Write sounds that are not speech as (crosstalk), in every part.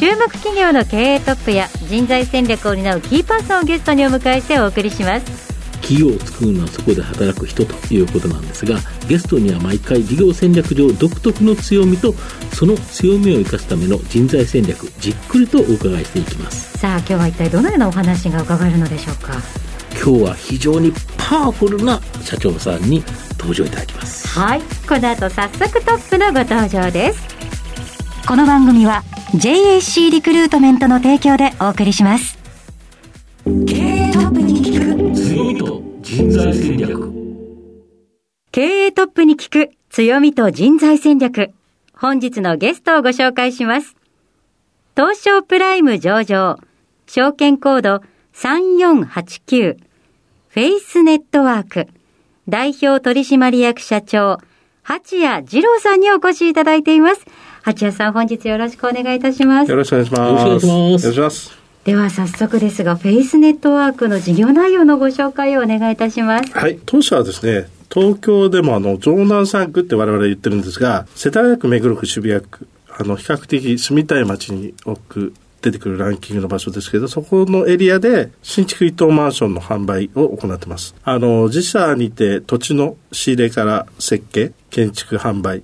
注目企業の経営トップや人材戦略を担うキーパーソンをゲストにお迎えしてお送りします。企業を作るのはそこで働く人ということなんですがゲストには毎回事業戦略上独特の強みとその強みを生かすための人材戦略じっくりとお伺いしていきます。さあ今日は一体どのようなお話が伺えるのでしょうか？今日は非常にパワフルな社長さんに登場いただきます。はいこの後早速トップのご登場ですこの番組は JAC リクルートメントの提供でお送りします。経営トップに聞く強みと人材戦略。経営トップに聞く強みと人材戦略。本日のゲストをご紹介します。東証プライム上場。証券コード3489フェイスネットワーク。代表取締役社長八谷二郎さんにお越しいただいています八谷さん本日よろしくお願いいたしますよろしくお願いします。よろしくお願いします。では早速ですがフェイスネットワークの事業内容のご紹介をお願いいたしますはい。当社はですね、東京でもあの、城南3区って我々言ってるんですが、世田谷区、目黒区、渋谷区、あの、比較的住みたい街に置く、出てくるランキングの場所ですけど、そこのエリアで新築一棟マンションの販売を行ってます。あの、自社にて土地の仕入れから設計、建築販売、あ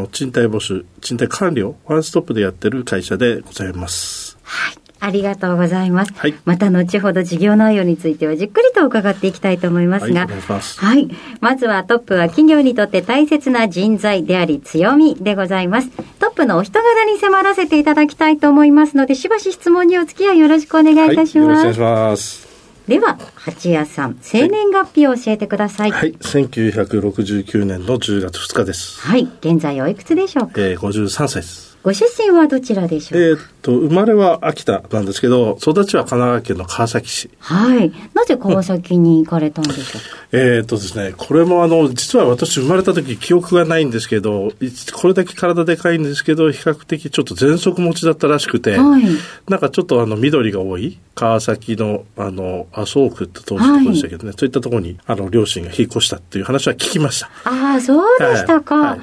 の、賃貸募集、賃貸管理をワンストップでやってる会社でございます。はい。ありがとうございます。はいまた後ほど事業内容についてはじっくりと伺っていきたいと思いますが。はいますはい。まずはトップは企業にとって大切な人材であり強みでございます。トップのお人柄に迫らせていただきたいと思いますので、しばし質問にお付き合いよろしくお願いいたしはい、よろます。しくお願いします。では、八谷さん、生年月日を教えてください。はい、1969年の10月2日です。はい。現在おいくつでしょうか？えー、53歳です。ご出身はどちらでしょうか？えーっと、生まれは秋田なんですけど、育ちは神奈川県の川崎市。はい。なぜ川崎に行かれたんでしょうか？えーっとですね、これもあの、実は私生まれた時記憶がないんですけど、いこれだけ体でかいんですけど、比較的ちょっと喘息持ちだったらしくて、はいなんかちょっとあの、緑が多い、川崎のあの、麻生区って当時のところでしたけどね、そういったところに、あの、両親が引っ越したっていう話は聞きました。ああ、そうでしたか。はい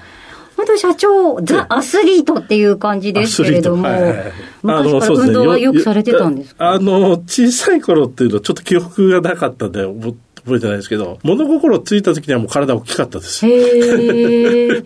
社長、ザ・アスリートっていう感じですけれども、はいはいはい昔から運動はよくされてたんですか？あの、小さい頃っていうのはちょっと記憶がなかったんで、覚覚えてないですけど、物心ついた時にはもう体大きかったです。へ (laughs) え。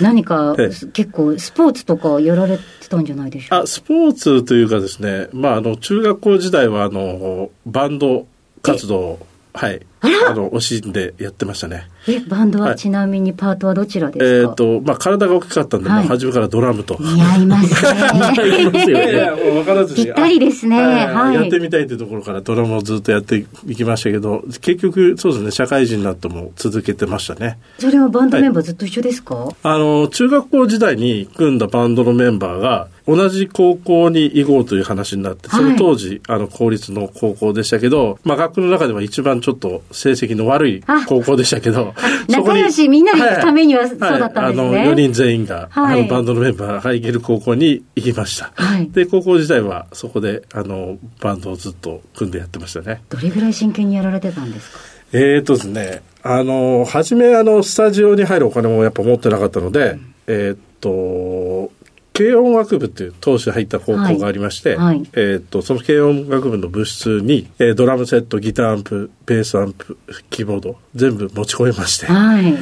何かええ結構スポーツとかやられてたんじゃないでしょうか？あ、スポーツというかですね、まあ、あの、中学校時代は、あの、バンド活動を、はい、あの、惜しんでやってましたね。え、バンドははい。ちなみにパートはどちらでえすか、っ、と、まあ、体が大きかったんで、はい。初めからドラムと。似合います (laughs) ますよね。い分からずに。ぴったりですね。あはい。やってみたいというところからドラムをずっとやっていきましたけど、結局、そうですね、社会人になっても続けてましたね。それはバンドメンバーずっと一緒ですか、あの、中学校時代に組んだバンドのメンバーが、同じ高校に行こうという話になって、その当時、あの、公立の高校でしたけど、まあ、学校の中では一番ちょっと成績の悪い高校でしたけど、(laughs) 仲良しみんなで行くためにはそうはいだったんですね。はい。あの、4人全員が、はい。あの、バンドのメンバーが行ける高校に行きました。はい。で、高校時代はそこで、あの、バンドをずっと組んでやってましたね。どれぐらい真剣にやられてたんですか？えーとですね、あの、初めあの、スタジオに入るお金もやっぱ持ってなかったので、えーっと、軽音楽部っていう当時入った高校がありまして、はいはいえーっと、その軽音楽部の部室に、えードラムセット、ギターアンプ、ベースアンプ、キーボード、全部持ち込みまして、はい。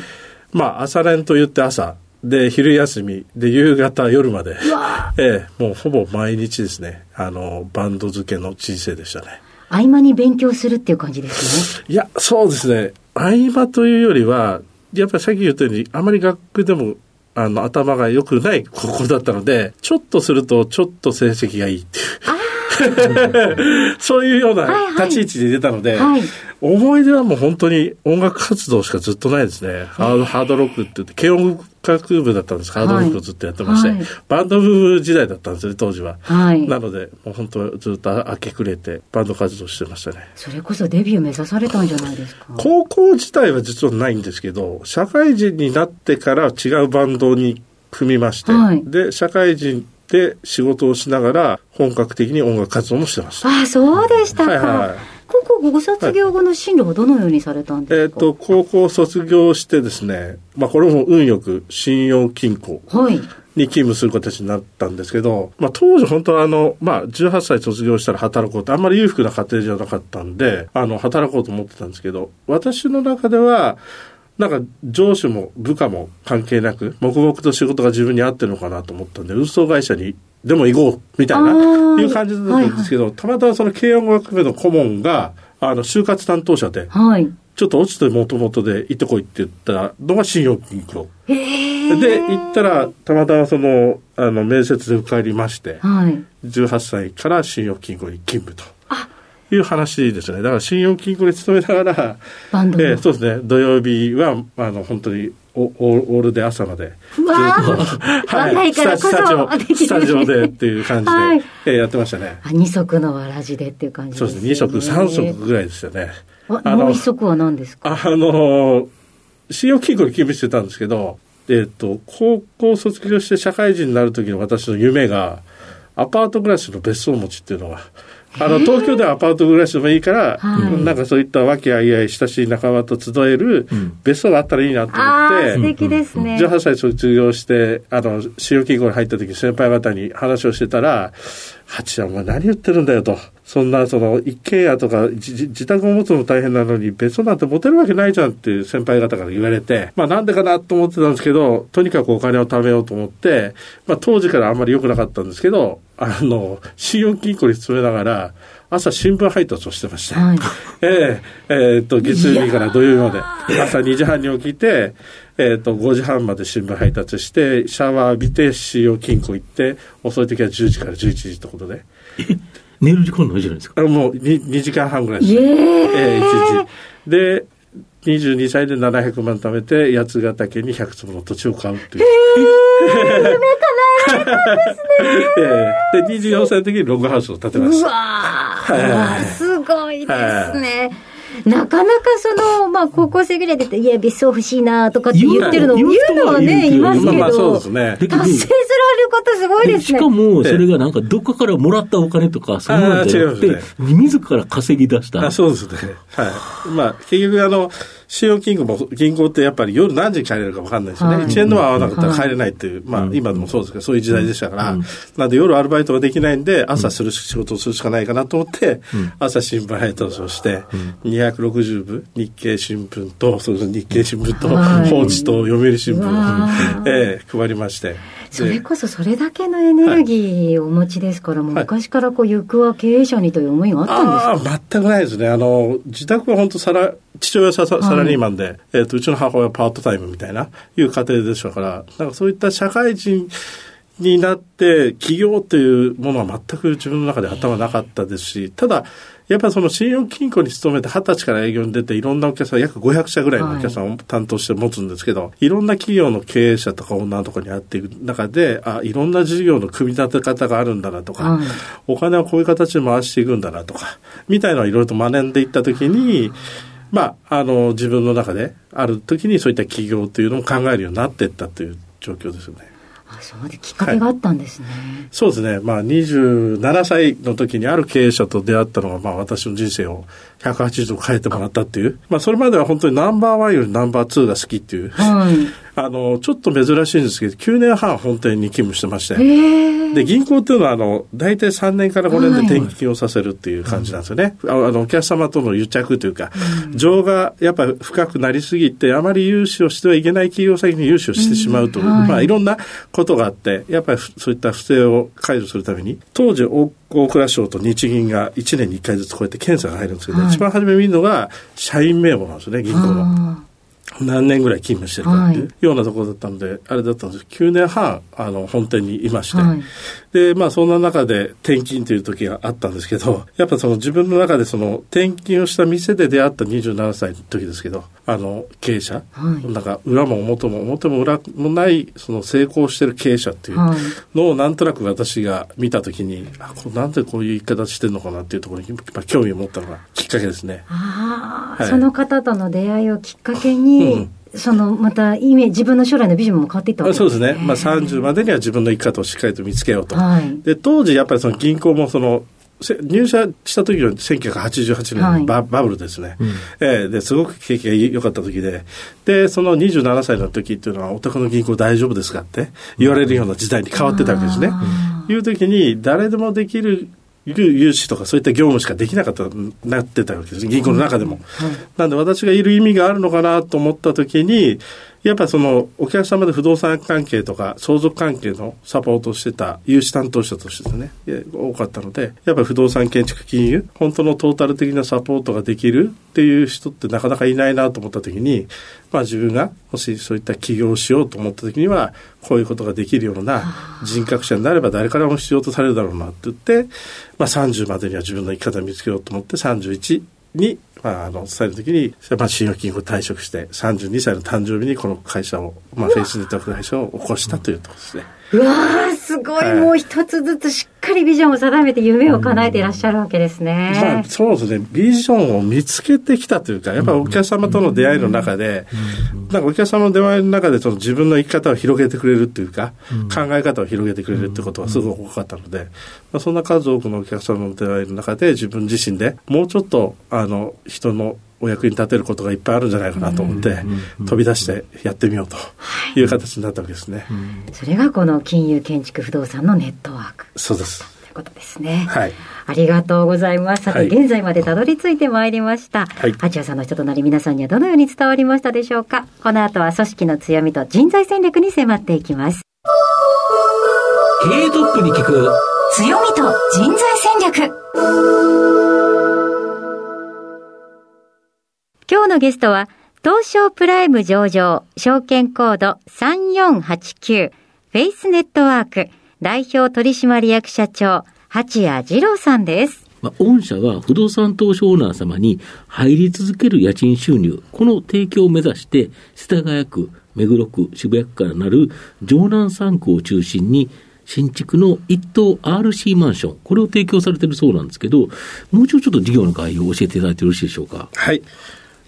まあ、朝練と言って朝、で、昼休み、で、夕方、夜まで、ええもうほぼ毎日ですね、あの、バンド漬けの人生でしたね。合間に勉強するっていう感じですね。いや、そうですね。合間というよりは、やっぱりさっき言ったように、あまり学区でも、あの、頭が良くない高校だったので、ちょっとすると、ちょっと成績がいいっていう。(laughs) そういうような立ち位置で出たので、はい。はい、思い出はもう本当に音楽活動しかずっとないですね。ハードハードロックって言って、軽音楽部だったんです。ハードロックをずっとやってまして、はい、バンド部時代だったんですよね、当時は。はい、なので、もう本当ずっと明け暮れて、バンド活動してましたね。それこそデビュー目指されたんじゃないですか。高校自体は実はないんですけど、社会人になってから違うバンドに組みまして、はい、で、社会人で仕事をしながら本格的に音楽活動もしてました。あ、そうでしたか。はいはい高校ご卒業後の進路はどのようにされたんですか、えっ、ー、と、高校卒業してですね、まあこれも運よく信用金庫。はい。に勤務する形になったんですけど、まあ当時本当はあの、まあ18歳卒業したら働こうってあんまり裕福な家庭じゃなかったんで、あの、働こうと思ってたんですけど、私の中では、なんか上司も部下も関係なく、黙々と仕事が自分に合ってるのかなと思ったんで、運送会社にでも行こうみたいな、いう感じだったんですけど、はいはい、たまたまその軽音楽部の顧問が、あの、就活担当者で、はい、ちょっと落ちてもともとで行ってこいって言ったのが信用金庫。で、行ったら、たまたまその、あの、面接で受かりまして、はい、18歳から信用金庫に勤務と。いう話ですね。だから信用金庫に勤めながら、バンドえー、そうですね。土曜日は、あの、本当にオールで朝まで。うわはい、スタスタジオ、スタジオでっていう感じで、はい、えー、やってましたね。あ、二足のわらじでっていう感じですね。そうですね。二足、三足ぐらいですよね。あもう一足は何ですか？あの、信用金庫に勤務してたんですけど、えっ、ー、と、高校卒業して社会人になる時の私の夢が、アパート暮らしの別荘持ちっていうのがあの東京ではアパート暮らしでもいいから、なんかそういった和気あいあい親しい仲間と集える別荘があったらいいなと思って、素敵ですね。18歳卒業して、あの、使用金庫に入った時先輩方に話をしてたら、八ちゃんは何言ってるんだよと。そんな、その、一軒家とか自宅を持つの大変なのに、別荘なんて持てるわけないじゃんっていう先輩方から言われて、まあなんでかなと思ってたんですけど、とにかくお金を貯めようと思って、まあ当時からあんまり良くなかったんですけど、あの、信用金庫に勤めながら、朝新聞配達をしてました。はい、(laughs) えー、えー、っと、月曜日から土曜日まで、朝2時半に起きて、えー、っと、5時半まで新聞配達して、シャワー浴びて、信用金庫行って、遅い時は10時から11時ってことで。寝る時間何時なんですかもう 2, 2時間半ぐらいです。えー、えー、1時。で、22歳で700万貯めて八ヶ岳に100坪の土地を買うっていう。えー、夢叶えられたんですね。えー、(laughs) で24歳の時にログハウスを建てました。うわー、すごいですね。なかなかその、まあ、高校生ぐらいでいや、別荘欲しいなとかって言ってるの、言うのはね、いますけど、まあ、そうですね。達成することすごいですね。しかも、それがなんか、どっかからもらったお金とか、そういうのじゃなくて、自ら稼ぎ出した。あそうですね。はい。まあ、結局、あの、信用金庫も、銀行ってやっぱり夜何時に帰れるか分かんないですよね。はい、1円のは合わなかったら帰れないっていう、まあ今でもそうですけど、そういう時代でしたから、なんで夜アルバイトができないんで、朝する仕事をするしかないかなと思って、朝新聞配達をして、260部、日経新聞と、そう日経新聞と、放置と読売新聞を、えー、配りまして。それこそそれだけのエネルギーをお持ちですから、もう昔からこう、行くは経営者にという思いがあったんですか、あ全くないですね。あの、自宅は本当さら、父親はササラリーマンで、はい、えっ、と、うちの母親はパートタイムみたいな、いう家庭でしたから、なんかそういった社会人、になって起業というものは全く自分の中で頭なかったですし、ただ、やっぱりその信用金庫に勤めて二十歳から営業に出ていろんなお客さん、約500社ぐらいのお客さんを担当して持つんですけど、はい、いろんな企業の経営者とか女とかに会っていく中で、あ、いろんな事業の組み立て方があるんだなとか、はい、お金はこういう形で回していくんだなとか、みたいなのをいろいろと学んでいったときに、まあ、あの、自分の中である時にそういった企業というのを考えるようになっていったという状況ですよね。あそうできっかけがあったんですね、はい、そうですね、まあ、27歳の時にある経営者と出会ったのが、まあ、私の人生を180度変えてもらったっていう、まあ、それまでは本当にナンバーワンよりナンバーツーが好きっていう、はい、あのちょっと珍しいんですけど9年半本店に勤務してまして。で銀行っていうのはあの大体3年から5年で転勤をさせるっていう感じなんですよね、はい、あのお客様との癒着というか、うん、情がやっぱ深くなりすぎてあまり融資をしてはいけない企業先に融資をしてしまうと、うん。はい。まあ、いろんなことがあってやっぱりそういった不正を解除するために当時大蔵省と日銀が1年に1回ずつこうやって検査が入るんですけど、はい、一番初め見るのが社員名簿なんですね、銀行の。何年ぐらい勤務してるかっていうようなところだったので、あれだったんです。9年半、あの、本店にいまして、はい、で、まあ、そんな中で転勤という時があったんですけど、やっぱその自分の中でその転勤をした店で出会った27歳の時ですけど、あの、経営者、はい、なんか裏も表も表も裏もない、その成功してる経営者っていうのをなんとなく私が見た時に、あこなんでこういう言い方してるのかなっていうところに、まあ、興味を持ったのがきっかけですね。ああ、はい、その方との出会いをきっかけに、うんそのまたイメ自分の将来のビジョンも変わっていったわけですね。そうですね。まあ30までには自分の生き方をしっかりと見つけようと。はい、で、当時やっぱりその銀行もその入社した時は1988年のバ,、バブルですね、うん、えー、ですごく景気が良かった時で。でその27歳の時っていうのはお宅の銀行大丈夫ですかって言われるような時代に変わってたわけですね。いう時に誰でもできる融資とかそういった業務しかできなかったなってたわけです。銀行の中でも。はい、なんで私がいる意味があるのかなと思った時に、やっぱそのお客様で不動産関係とか相続関係のサポートをしてた融資担当者としてね、多かったので、やっぱ不動産建築金融、本当のトータル的なサポートができるっていう人ってなかなかいないなと思った時に、まあ自分がもしそういった起業をしようと思った時には、こういうことができるような人格者になれば誰からも必要とされるだろうなって言って、まあ30までには自分の生き方を見つけようと思って31にまあ、あの、伝えるときに、まあ、信用金庫退職して、32歳の誕生日にこの会社を、まあ、フェイスネットワーク会社を起こしたというところですね。うわー、すごい、はい、もう一つずつしっかりビジョンを定めて夢を叶えていらっしゃるわけですね。まあ、そうですね。ビジョンを見つけてきたというか、やっぱお客様との出会いの中で、なんかお客様の出会いの中でその自分の生き方を広げてくれるっていうか、考え方を広げてくれるってことはすごく多かったので、まあ、そんな数多くのお客様の出会いの中で自分自身でもうちょっと、あの、人のお役に立てることがいっぱいあるんじゃないかなと思って、飛び出してやってみようという形になったわけですね。それがこの金融建築不動産のネットワーク。そうです。ということですね。はい。ありがとうございます。さて、現在までたどり着いてまいりました。はい。八谷さんの人となり皆さんにはどのように伝わりましたでしょうかこの後は組織の強みと人材戦略に迫っていきます。経営トップに聞く強みと人材戦略。今日のゲストは、東証プライム上場、証券コード3489、フェイスネットワーク、代表取締役社長、八谷二郎さんです。まあ、御社は不動産投資オーナー様に入り続ける家賃収入、この提供を目指して、世田谷区、目黒区、渋谷区からなる城南3区を中心に、新築の一棟 RC マンション、これを提供されているそうなんですけど、もう一度ちょっと事業の概要を教えていただいてよろしいでしょうか。はい。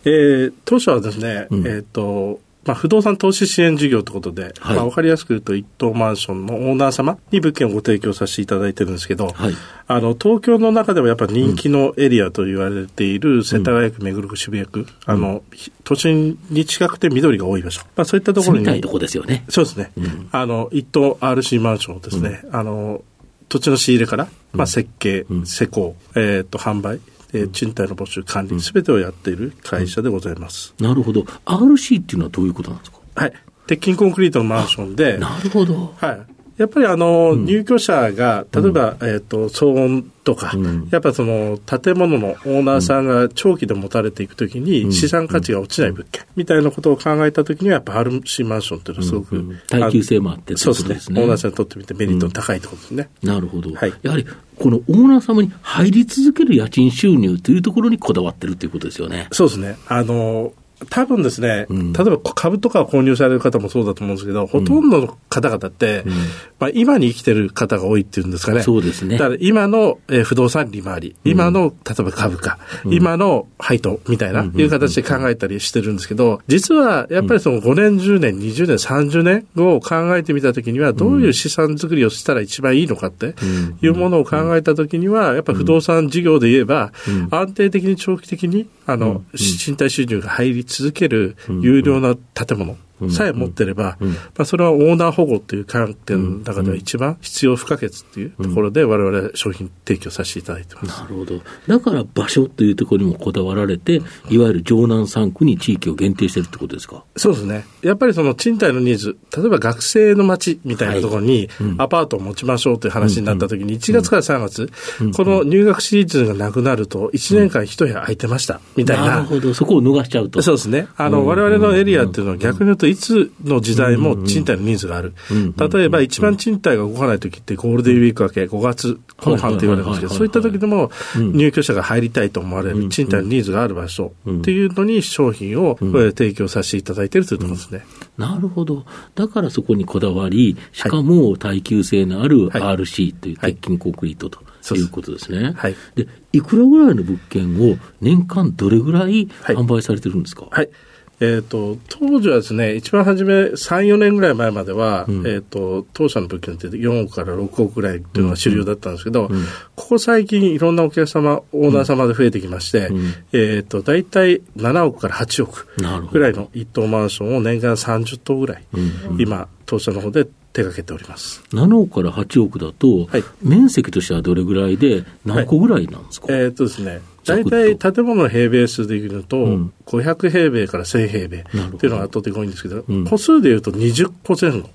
えー、当初はですね、うん、えっ、ー、と、まあ、不動産投資支援事業ということで、はい、まあ、わかりやすく言うと、一棟マンションのオーナー様に物件をご提供させていただいてるんですけど、はい、あの、東京の中でもやっぱり人気のエリアと言われている世田谷区、目黒区、渋谷区、うん、あの、都心に近くて緑が多い場所。まあ、そういったところに。住とこですよね。そうですね。うん、あの、一棟 RC マンションをですね、あの、土地の仕入れから、まあ、設計、施工、えっ、と、販売、えー、賃貸の募集、管理、すべてをやっている会社でございます、なるほど。RC っていうのはどういうことなんですか？はい。鉄筋コンクリートのマンションで。なるほど。はい。やっぱりあの、入居者が、例えば、えっ、と、騒音とか、やっぱその、建物のオーナーさんが長期で持たれていくときに、資産価値が落ちない物件、みたいなことを考えたときには、やっぱ RC マンションっていうのはすごく、耐久性もあってそうですね。オーナーさんにとってみてメリット高いところですね。なるほど。はい。やはり、このオーナー様に入り続ける家賃収入というところにこだわってるということですよね。そうですね。あの、多分ですね、うん、例えば株とか購入される方もそうだと思うんですけど、ほとんどの方々って、うん、まあ、今に生きてる方が多いっていうんですかね。そうですね。だから今の、えー、不動産利回り、今の、例えば株価、うん、今の配当みたいな、いう形で考えたりしてるんですけど、実はやっぱりその5年、10年、20年、30年後を考えてみたときには、どういう資産作りをしたら一番いいのかっていうものを考えたときには、やっぱ不動産事業で言えば、安定的に長期的に、あの、賃貸収入が入り続ける有料な建物。さえ持ってれば、まあ、それはオーナー保護という観点の中では一番必要不可欠っていうところで、我々商品提供させていただいてます。なるほど。だから場所というところにもこだわられて、いわゆる城南3区に地域を限定してるってことですか？そうですね。やっぱりその賃貸のニーズ、例えば学生の街みたいなところにアパートを持ちましょうという話になったときに、1月から3月、この入学シーズンがなくなると、1年間一部屋空いてました、みたいな。なるほど。そこを逃しちゃうと。そうですね。あの、我々のエリアっていうのは逆に言うといつの時代も賃貸のニーズがある。例えば一番賃貸が動かない時ってゴールデンウィーク明け5月後半って言われるんですけど、そういった時でも入居者が入りたいと思われる賃貸のニーズがある場所っていうのに商品を提供させていただいているというところですね。なるほど。だからそこにこだわり、しかも耐久性のある RC という鉄筋コンクリートと。い。うことですね。はい。で、いくらぐらいの物件を年間どれぐらい販売されてるんですか、はい、はいえっ、ー、と、当時はですね、一番初め、3、4年ぐらい前までは、うん、えっ、ー、と、当社の物件って4億から6億ぐらいっていうのが主流だったんですけど、うん、ここ最近いろんなお客様、オーナー様で増えてきまして、うん、えっ、ー、と、大体7億から8億ぐらいの一棟マンションを年間30棟ぐらい、今、当社の方で手掛けております。7億から8億だと、はい、面積としてはどれぐらいで、何個ぐらいなんですか、はい、えー、っとですね、大体建物の平米数でいうと、うん、500平米から1000平米っていうのが圧倒的に多いんですけど、うん、戸数でいうと20個前後。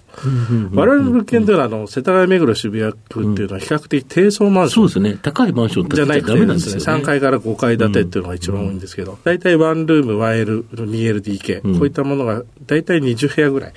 我々の物件ではあの世田谷目黒渋谷区っていうのは比較的低層マンション、そうですね、高いマンションじゃなくてですね、3階から5階建てっていうのが一番多いんですけど、大体ワンルーム、1L、2LDK、こういったものが大体20部屋ぐらい、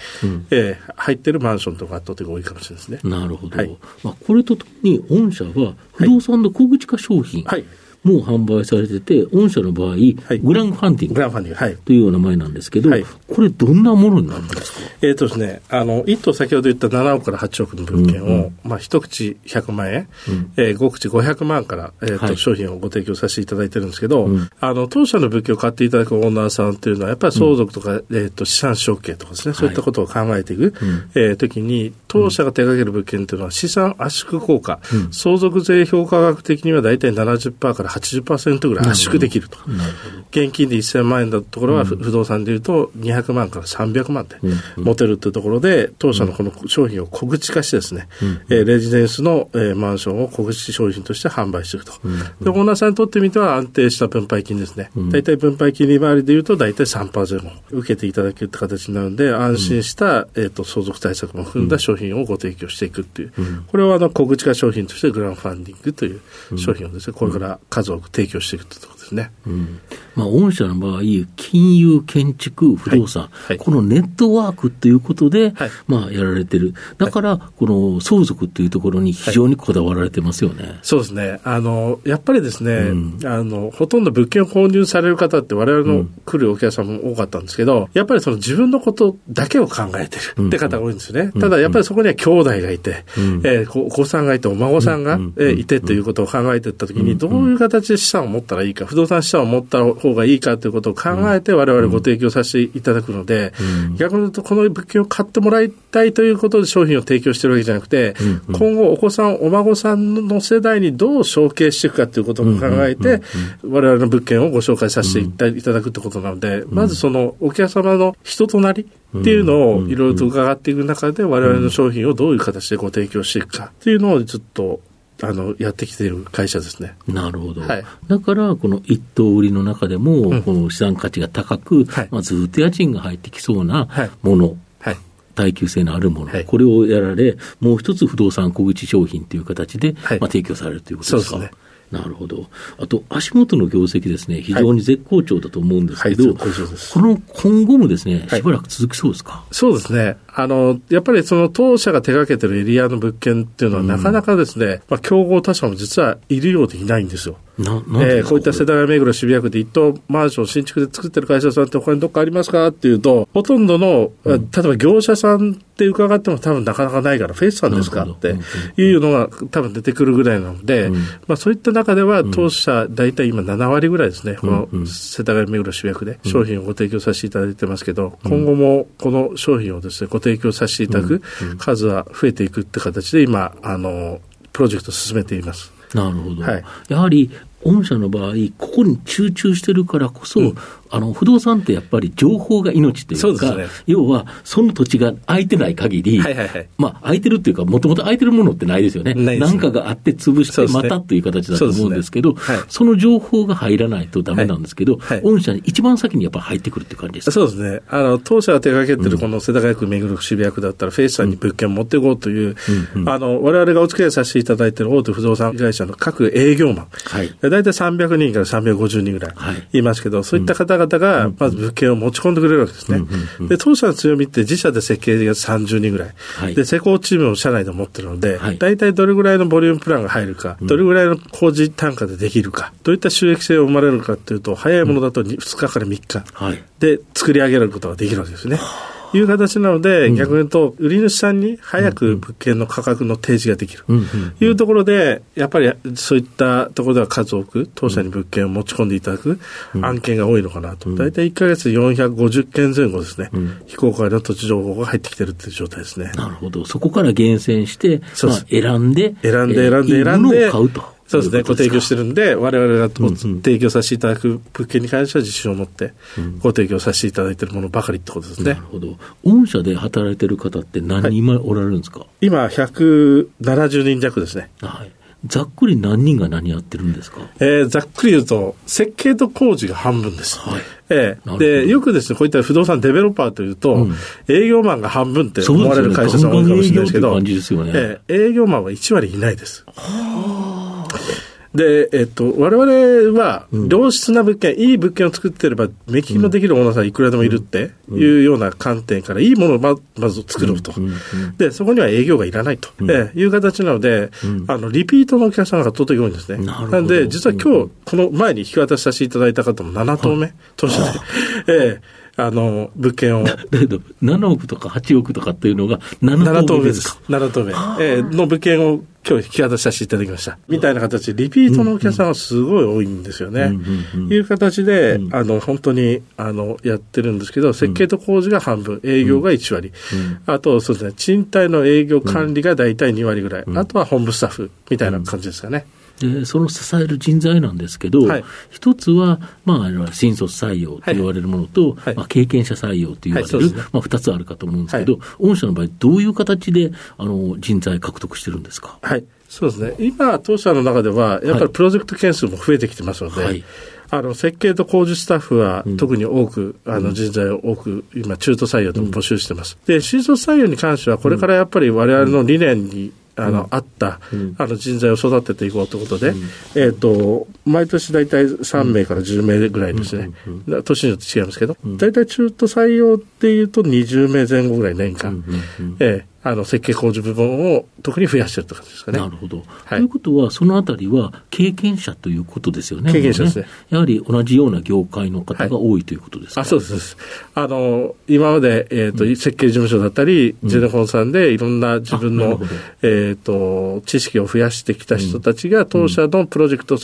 えー、入ってるマンションとか圧倒的に多いかもしれないですね。なるほど。はい、まあ、これとともに、御社は不動産の小口化商品、はいもう販売されてて、御社の場合、はい、グランファンディング、グランファンディング、はい、という名前なんですけど、はい、これ、どんなものになるんですか？えっ、とですね、あの、1棟先ほど言った7億から8億の物件を、うんうん、まあ、一口100万円、うん、えー、5口500万から、えーと、はい、商品をご提供させていただいてるんですけど、うん、あの、当社の物件を買っていただくオーナーさんっていうのは、やっぱり相続とか、うん、えっ、ー、と、資産承継とかですね、そういったことを考えていく、はい、えー、時に、当社が手掛ける物件っていうのは、資産圧縮効果、相続税評価額的には大体70%から80%ぐらいらい圧縮できると。現金で1000万円だったところは、不動産でいうと200万から300万で持てるというところで、当社のこの商品を小口化してですね、えレジデンスの、えマンションを小口商品として販売していくと。で、オーナーさんにとってみては安定した分配金ですね。大体分配金利回りでいうと大体3%前後受けていただけるって形になるので、安心した、えっ、と、相続対策も含んだ商品をご提供していくっていう。これはあの小口化商品としてグランファンディングという商品をですね、これから数多く提供していくというところですね。うん、まあ、御社の場合、金融、建築、不動産、はい。はい、このネットワークということで、はい、まあ、やられてる。だから、この相続というところに非常にこだわられてますよね。そうですね。あの、やっぱりですね、うん、あの、ほとんど物件を購入される方って我々の来るお客さんも多かったんですけど、やっぱりその自分のことだけを考えてるって方が多いんですよね。うん、ただ、やっぱりそこには兄弟がいて、うん、えー、お子さんがいて、お孫さんが、えいてということを考えていったときに、どういう形で資産を持ったらいいか、不動産資産を持った方がいいかということを考えて、われわれご提供させていただくので、逆に言うと、この物件を買ってもらいたいということで商品を提供してるわけじゃなくて、今後、お子さん、お孫さんの世代にどう承継していくかということを考えて、われわれの物件をご紹介させていただくということなので、まずそのお客様の人となりっていうのをいろいろと伺っていく中で、われわれの商品をどういう形でご提供していくかっていうのをずっとあのやってきている会社ですね。なるほど。はい、だから、この一等売りの中でも、うん、この資産価値が高く、はい、まあ、ずっと家賃が入ってきそうなもの、はい、耐久性のあるもの、これをやられ、もう一つ不動産小口商品という形で、まあ、提供されるということですか？そうですね。なるほど。あと、足元の業績ですね、非常に絶好調だと思うんですけど、はいはい、この今後もですね、しばらく続きそうですか、そうですね。あの、やっぱりその当社が手掛けてるエリアの物件っていうのは、なかなかですね、うん、まあ、競合他社も実はいるようでいないんですよ。なえー、こういった世田谷目黒渋谷区で一棟マンション新築で作ってる会社さんって他にどっかありますかっていうと、ほとんどの、うん、例えば業者さんって伺っても多分なかなかないから、フェイスさんですかっていうのが多分出てくるぐらいなので、うん、まあそういった中では当社大体今7割ぐらいですね、この世田谷目黒渋谷区で商品をご提供させていただいてますけど、今後もこの商品をですね、ご提供させていただく数は増えていくって形で今、あの、プロジェクトを進めています。なるほど。はい、やはり御社の場合、ここに集中してるからこそ、うん、あの不動産ってやっぱり情報が命というか、うね、要はその土地が空いてない限り、はいはいはい、まあ、空いてるっていうか、もともと空いてるものってないですよね。何、かがあって潰して、またという形だと思うんですけど、そ、ね。はい、その情報が入らないとだめなんですけど、はい、御社に一番先にやっぱ入ってくるって感じですそうですね。あの、当社が手掛けてるこの世田谷区目黒区渋谷区だったら、フェイスさんに物件を持っていこうという、うん、あの、我々がお付き合いさせていただいている大手不動産会社の各営業マン、はい、大体300人から350人ぐらい。いますけど、そういった方々が、まず物件を持ち込んでくれるわけですね。で、当社の強みって自社で設計が30人ぐらい。はい、で、施工チームを社内で持ってるので、はい、大体どれぐらいのボリュームプランが入るか、どれぐらいの工事単価でできるか、どういった収益性を生まれるかっていうと、早いものだと 2, 2日から3日で作り上げることができるわけですね。いう形なので、逆に言うと、売り主さんに早く物件の価格の提示ができる。というところで、やっぱりそういったところでは数多く、当社に物件を持ち込んでいただく案件が多いのかなと。大体1か月450件前後ですね、非公開の土地情報が入ってきてるっていう状態ですね。なるほど。そこから厳選して、まあ、選んで、選んで選んで選んで、買うと。そうですね、ご提供してるんで、われわれが提供させていただく物件に関しては自信を持って、ご提供させていただいているものばかりってことですね。なるほど。御社で働いてる方って何人今おられるんですか、はい、今、170人弱ですね。はい。ざっくり何人が何やってるんですか、えー、ざっくり言うと、設計と工事が半分です。はいええ、でよくですね、こういった不動産デベロッパーというと、うん、営業マンが半分って思われる会社さん多いかもしれないですけど、ねええ、営業マンは1割いないです。はあで、えっと、我々は、良質な物件、うん、いい物件を作ってれば、目利きのできるオーナーさんいくらでもいるっていうような観点から、いいものをままず作ろうと、で、そこには営業がいらないと、えいう形なので、あの、リピートのお客さんがとても多いんですね。なんで、実は今日、この前に引き渡しさせていただいた方も7棟目、当社で、ええあの、物件を。だけど、7億とか8億とかっていうのが7棟目ですか ?7 棟目。えー、の物件を今日引き渡しさせていただきました。みたいな形で、リピートのお客さんがすごい多いんですよね。いう形で、あの、本当に、あの、やってるんですけど、設計と工事が半分、営業が1割。あと、そうですね、賃貸の営業管理が大体2割ぐらい。あとは本部スタッフみたいな感じですかね。でその支える人材なんですけど、はい、一つは、まあ、新卒採用と言われるものと、はい、まあ、経験者採用と言われる、はいね、まあ、二つあるかと思うんですけど、御社の場合、どういう形であの人材獲得してるんですか？はい。そうですね。今、当社の中では、やっぱりプロジェクト件数も増えてきてますので、あの設計と工事スタッフは特に多く、うん、あの人材を多く今中途採用でも募集してます。で新卒採用に関してはこれからやっぱり我々の理念にあの、あった、あの人材を育てていこうということで、えっ、と、毎年大体3名から10名ぐらいですね。年によって違いますけど、大体中途採用っていうと20名前後ぐらい年間。ええあの設計工事部分を特に増やしてるって感じですかね。なるほど。はい、ということは、そのあたりは経験者ということですよね。経験者ですね。やはり同じような業界の方が多いということですか、はい、あそうです。あの、今まで、えっ、ー、と、うん、設計事務所だったり、ジェネコンさんでいろんな自分の、えっ、と、知識を増やしてきた人たちが、当社のプロジェクト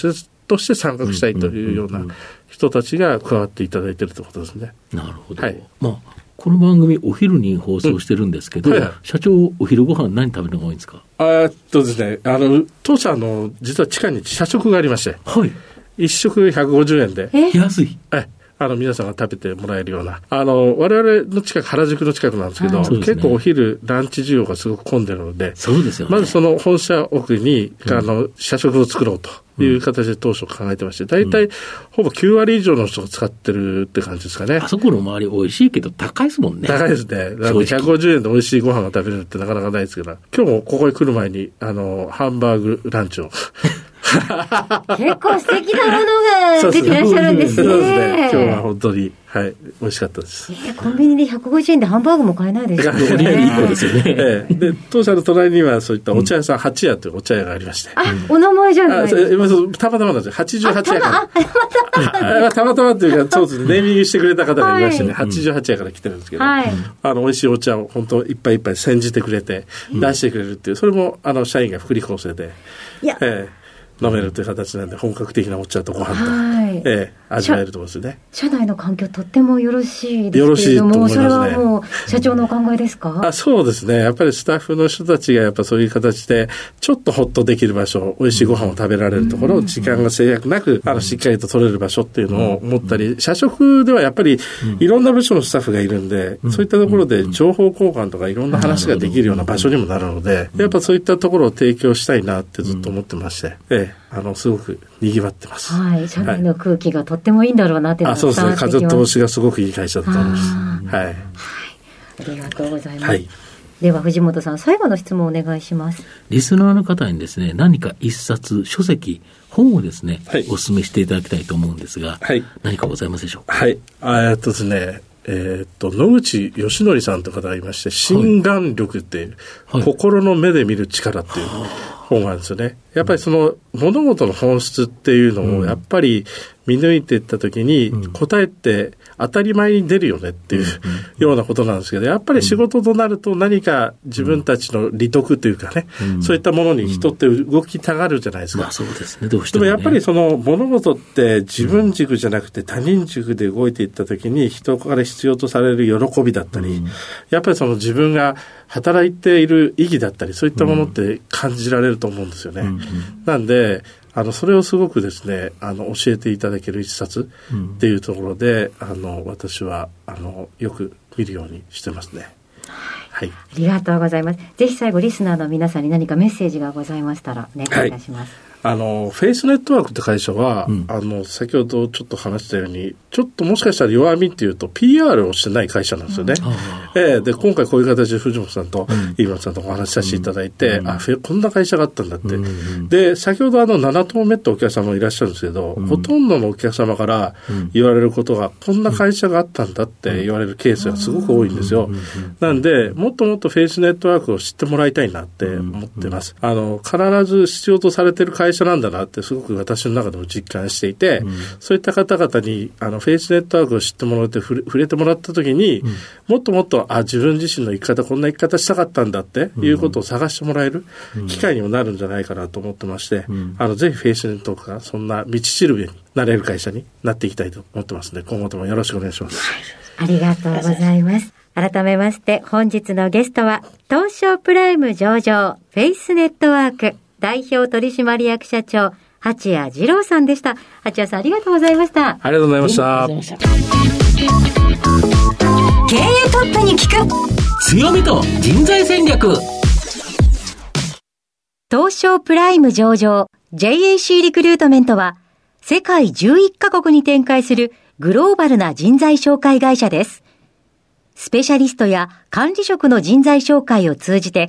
として参画したいというような人たちが加わっていただいているということですね。なるほど。はい。まあこの番組、お昼に放送してるんですけど、うんはいはい、社長、お昼ご飯何食べるのが多いんですか？えっとですね、あの、当社の、実は地下に社食がありまして、はい。一食150円で。安い。はい。あの、皆さんが食べてもらえるような。あの、我々の近く、原宿の近くなんですけど、はいね、結構お昼、ランチ需要がすごく混んでるので、そうですよ、ね、まずその本社奥に、あの、社食を作ろうと。いう形で当初考えてまして、大体、ほぼ9割以上の人が使ってるって感じですかね。あそこの周り美味しいけど高いですもんね。高いですね。150円で美味しいご飯が食べれるってなかなかないですけど、今日もここに来る前に、あの、ハンバーグランチを結構素敵なものが出てらっしゃるんですね。そうですね。今日は本当に、はい、美味しかったです。えー、コンビニで150円でハンバーグも買えないですよね。いい子ですよね。えー、で、当社の隣にはそういったお茶屋さん、八屋というお茶屋がありまして。あ、お名前じゃないですか。たまたまなんですよ。88屋から。たまたまっていうか、そうですね、ネーミングしてくれた方がいましてね、88屋から来てるんですけど、あの、美味しいお茶を本当いっぱいいっぱい煎じてくれて、出してくれるっていう、それも、あの、社員が福利厚生で。いや、えー飲めるという形なんで、本格的なお茶とご飯と、はい、ええ、味わえると思うんですよね。社内の環境とってもよろしいですけれども、ね、それはもう社長のお考えですか？あそうですね。やっぱりスタッフの人たちがやっぱそういう形で、ちょっとほっとできる場所、美味しいご飯を食べられるところ、時間が制約なく、あの、しっかりと取れる場所っていうのを思ったり、社食ではやっぱり、いろんな部署のスタッフがいるんで、そういったところで情報交換とかいろんな話ができるような場所にもなるので、やっぱそういったところを提供したいなってずっと思ってまして、ええ、あの、すごく賑わってます。はい。社内の空気がとってもいいんだろうなって。あ、そうですね。風通しがすごくいい会社だと思います。はい。はい。ありがとうございます。はい。では藤本さん、最後の質問をお願いします。リスナーの方にですね、何か一冊、書籍、本をですね、はい、お勧めしていただきたいと思うんですが、はい、何かございますでしょうか？はい。えっとですね、えー、っと、野口義則さんという方がいまして、心眼力っていう、はい、心の目で見る力っていう本があるんですよね。やっぱりその物事の本質っていうのをやっぱり見抜いていったときに答えって当たり前に出るよねっていうようなことなんですけど、やっぱり仕事となると何か自分たちの利得というかね、そういったものに人って動きたがるじゃないですか。まあそうですね、どうしても、ね、でもやっぱりその物事って自分軸じゃなくて他人軸で動いていったときに人から必要とされる喜びだったり、やっぱりその自分が働いている意義だったり、そういったものって感じられると思うんですよね。なんで、あの、それをすごくですね、あの、教えていただける一冊っていうところで、うん、あの、私は、あの、よく見るようにしてますね。はい。ありがとうございます。ぜひ最後、リスナーの皆さんに何かメッセージがございましたら、お願いいたします。はいあの、フェイスネットワークって会社は、うん、あの、先ほどちょっと話したように、ちょっともしかしたら弱みっていうと PR をしてない会社なんですよね。うん、えー、で、今回こういう形で藤本さんと飯村さんとお話しさせていただいて、うん、あ、こんな会社があったんだって。で、先ほどあの、7棟目ってお客様いらっしゃるんですけど、ほとんどのお客様から言われることが、こんな会社があったんだって言われるケースがすごく多いんですよ。なんで、もっともっとフェイスネットワークを知ってもらいたいなって思ってます。あの、必ず必要とされてる会社なんだなってすごく私の中でも実感していて、うん、そういった方々にあのフェイスネットワークを知ってもらって触れてもらった時に、うん、もっともっとあ自分自身の生き方こんな生き方したかったんだっていうことを探してもらえる機会にもなるんじゃないかなと思ってまして、うん、あのぜひフェイスネットワークがそんな道しるべになれる会社になっていきたいと思ってますので今後ともよろしくお願いします。ありがとうございます。改めまして、本日のゲストは、東証プライム上場、フェイスネットワーク、代表取締役社長、八谷二郎さんでした。八谷さん、ありがとうございました。ありがとうございました。経営トップに聞く強みと人材戦略東証プライム上場 JAC リクルートメントは世界11カ国に展開するグローバルな人材紹介会社です。スペシャリストや管理職の人材紹介を通じて、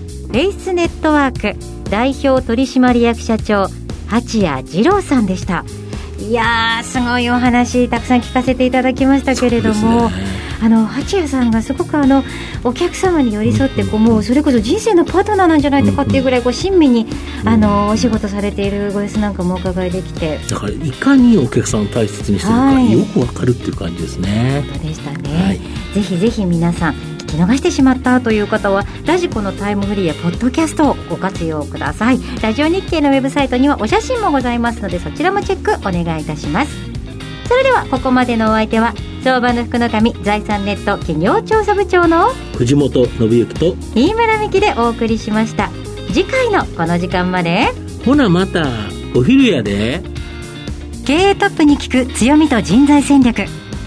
フェイスネットワーク代表取締役社長八谷二郎さんでした。いやーすごいお話たくさん聞かせていただきましたけれども、あの八谷さんがすごくあのお客様に寄り添ってこう、もうそれこそ人生のパートナーなんじゃないかっていうぐらいこう親身にあのお仕事されているご様子なんかもお伺いできて。だからいかにお客さんを大切にしてるか、よくわかるっていう感じですね。でしたね、はい、ぜひぜひ皆さん聞き逃してしまったという方はラジコのタイムフリーやポッドキャストをご活用ください。ラジオ日経のウェブサイトにはお写真もございますのでそちらもチェックお願いいたします。それではここまでのお相手は相場の福の神財産ネット企業調査部長の藤本信之と飯村美希でお送りしました。次回のこの時間まで。ほなまたお昼やで。経営トップに聞く強みと人材戦略